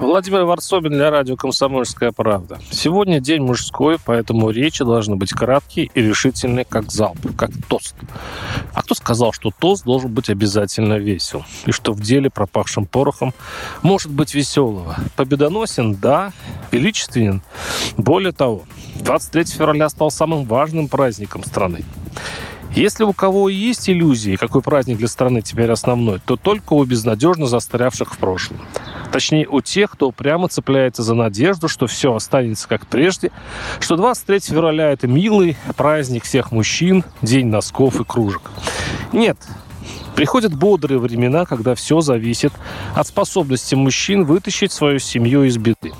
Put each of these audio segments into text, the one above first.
Владимир Варсобин для радио «Комсомольская правда». Сегодня день мужской, поэтому речи должны быть краткие и решительные, как залп, как тост. А кто сказал, что тост должен быть обязательно весел? И что в деле, пропавшим порохом, может быть веселого? Победоносен, да, величественен. Более того, 23 февраля стал самым важным праздником страны. Если у кого есть иллюзии, какой праздник для страны теперь основной, то только у безнадежно застрявших в прошлом. Точнее, у тех, кто прямо цепляется за надежду, что все останется как прежде, что 23 февраля – это милый праздник всех мужчин, день носков и кружек. Нет, Приходят бодрые времена, когда все зависит от способности мужчин вытащить свою семью из беды.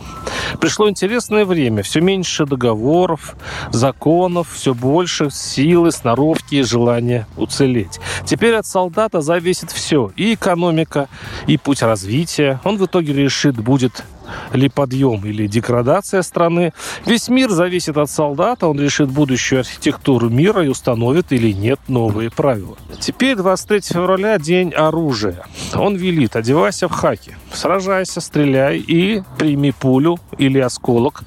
Пришло интересное время. Все меньше договоров, законов, все больше силы, сноровки и желания уцелеть. Теперь от солдата зависит все. И экономика, и путь развития. Он в итоге решит, будет ли подъем, или деградация страны. Весь мир зависит от солдата, он решит будущую архитектуру мира и установит или нет новые правила. Теперь 23 февраля день оружия. Он велит, одевайся в хаки, сражайся, стреляй и прими пулю или осколок,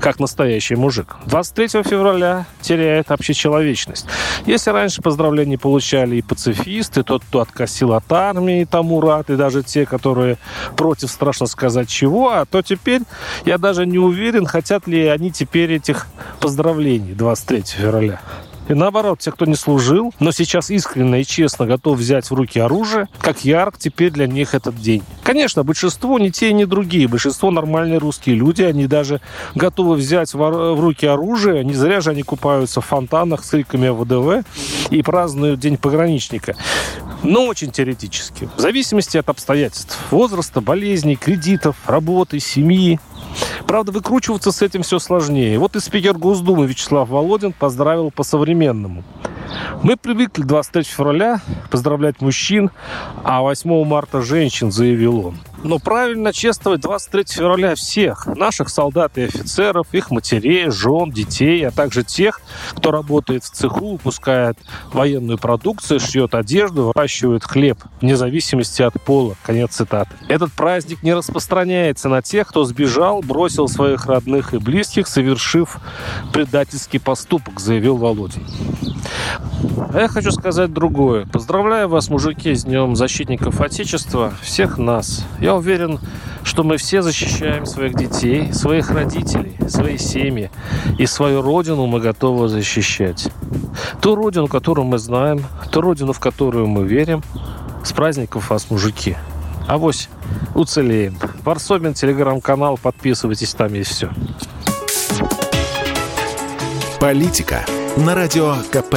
как настоящий мужик. 23 февраля теряет общечеловечность. Если раньше поздравления получали и пацифисты, тот, кто откосил от армии, тому рад, и даже те, которые против, страшно сказать, чего, а то теперь я даже не уверен, хотят ли они теперь этих поздравлений 23 февраля. И наоборот, те, кто не служил, но сейчас искренне и честно готов взять в руки оружие, как ярк теперь для них этот день. Конечно, большинство не те, ни другие. Большинство нормальные русские люди, они даже готовы взять в руки оружие. Не зря же они купаются в фонтанах с криками ВДВ и празднуют День пограничника. Но очень теоретически. В зависимости от обстоятельств. Возраста, болезней, кредитов, работы, семьи. Правда, выкручиваться с этим все сложнее. Вот и спикер Госдумы Вячеслав Володин поздравил по-современному. Мы привыкли 23 февраля поздравлять мужчин, а 8 марта женщин, заявил он. Но правильно чествовать 23 февраля всех, наших солдат и офицеров, их матерей, жен, детей, а также тех, кто работает в цеху, выпускает военную продукцию, шьет одежду, выращивает хлеб, вне зависимости от пола. Конец цитаты. Этот праздник не распространяется на тех, кто сбежал, бросил своих родных и близких, совершив предательский поступок, заявил Володин. А я хочу сказать другое. Поздравляю вас, мужики, с Днем Защитников Отечества, всех нас. Я уверен, что мы все защищаем своих детей, своих родителей, свои семьи. И свою родину мы готовы защищать. Ту родину, которую мы знаем, ту родину, в которую мы верим. С праздников вас, мужики. Авось уцелеем. Варсобин, телеграм-канал, подписывайтесь, там есть все. Политика на радио КП.